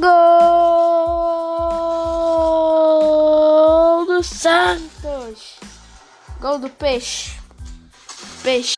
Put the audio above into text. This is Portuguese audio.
Gol do Santos. Gol do peixe. Peixe.